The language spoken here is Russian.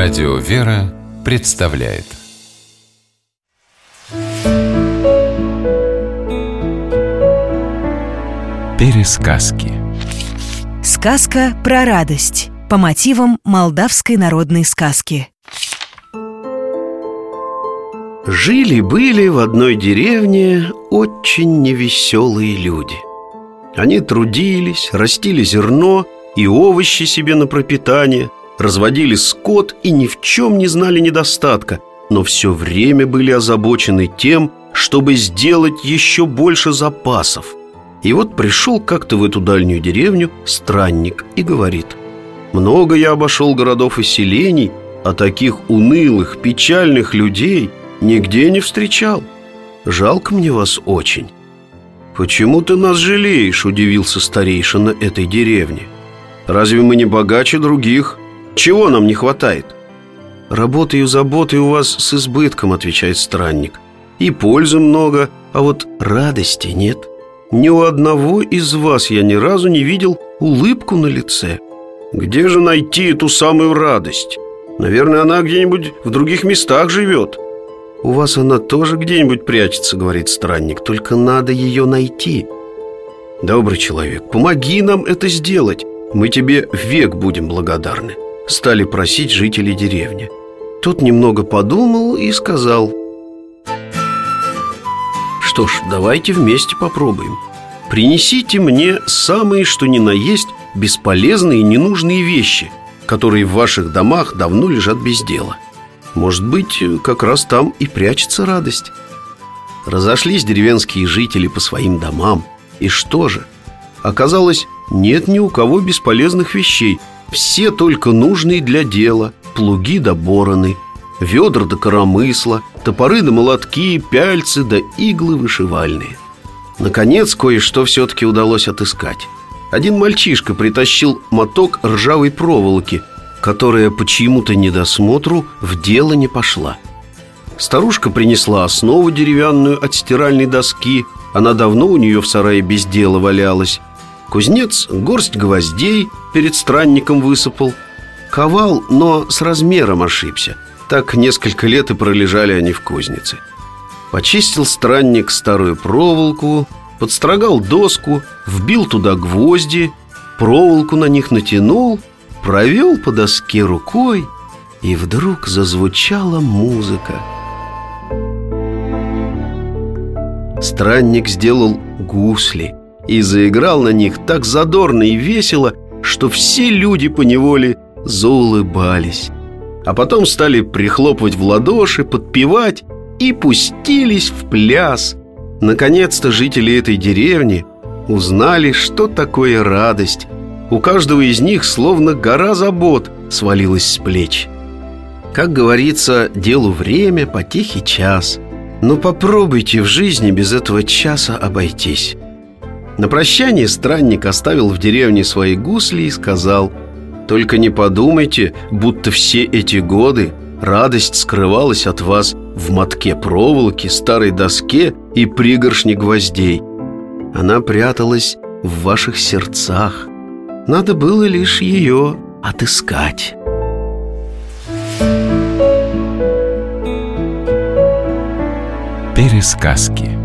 Радио «Вера» представляет. Пересказки. Сказка про радость. По мотивам молдавской народной сказки. Жили-были в одной деревне очень невеселые люди. Они трудились, растили зерно и овощи себе на пропитание Разводили скот и ни в чем не знали недостатка Но все время были озабочены тем, чтобы сделать еще больше запасов И вот пришел как-то в эту дальнюю деревню странник и говорит Много я обошел городов и селений, а таких унылых, печальных людей нигде не встречал Жалко мне вас очень «Почему ты нас жалеешь?» – удивился старейшина этой деревни «Разве мы не богаче других?» Чего нам не хватает? Работы и заботы у вас с избытком, отвечает странник. И пользы много, а вот радости нет. Ни у одного из вас я ни разу не видел улыбку на лице. Где же найти эту самую радость? Наверное, она где-нибудь в других местах живет. У вас она тоже где-нибудь прячется, говорит странник, только надо ее найти. Добрый человек, помоги нам это сделать. Мы тебе век будем благодарны стали просить жители деревни. Тот немного подумал и сказал Что ж, давайте вместе попробуем Принесите мне самые, что ни на есть, бесполезные и ненужные вещи Которые в ваших домах давно лежат без дела Может быть, как раз там и прячется радость Разошлись деревенские жители по своим домам И что же? Оказалось, нет ни у кого бесполезных вещей все только нужные для дела Плуги да бороны Ведра да коромысла Топоры да молотки, пяльцы да иглы вышивальные. Наконец, кое-что все-таки удалось отыскать. Один мальчишка притащил моток ржавой проволоки Которая по чьему-то недосмотру в дело не пошла. Старушка принесла основу деревянную от стиральной доски Она давно у нее в сарае без дела валялась Кузнец горсть гвоздей перед странником высыпал. Ковал, но с размером ошибся. Так несколько лет и пролежали они в кузнице. Почистил странник старую проволоку Подстрогал доску Вбил туда гвозди Проволоку на них натянул Провел по доске рукой И вдруг зазвучала музыка. Странник сделал гусли и заиграл на них так задорно и весело, что все люди поневоле заулыбались. А потом стали прихлопывать в ладоши, подпевать и пустились в пляс. Наконец-то жители этой деревни узнали, что такое радость. У каждого из них словно гора забот свалилась с плеч. Как говорится, делу время, потихий час. Но попробуйте в жизни без этого часа обойтись. На прощание странник оставил в деревне свои гусли и сказал «Только не подумайте, будто все эти годы радость скрывалась от вас в мотке проволоки, старой доске и пригоршне гвоздей. Она пряталась в ваших сердцах. Надо было лишь ее отыскать». Пересказки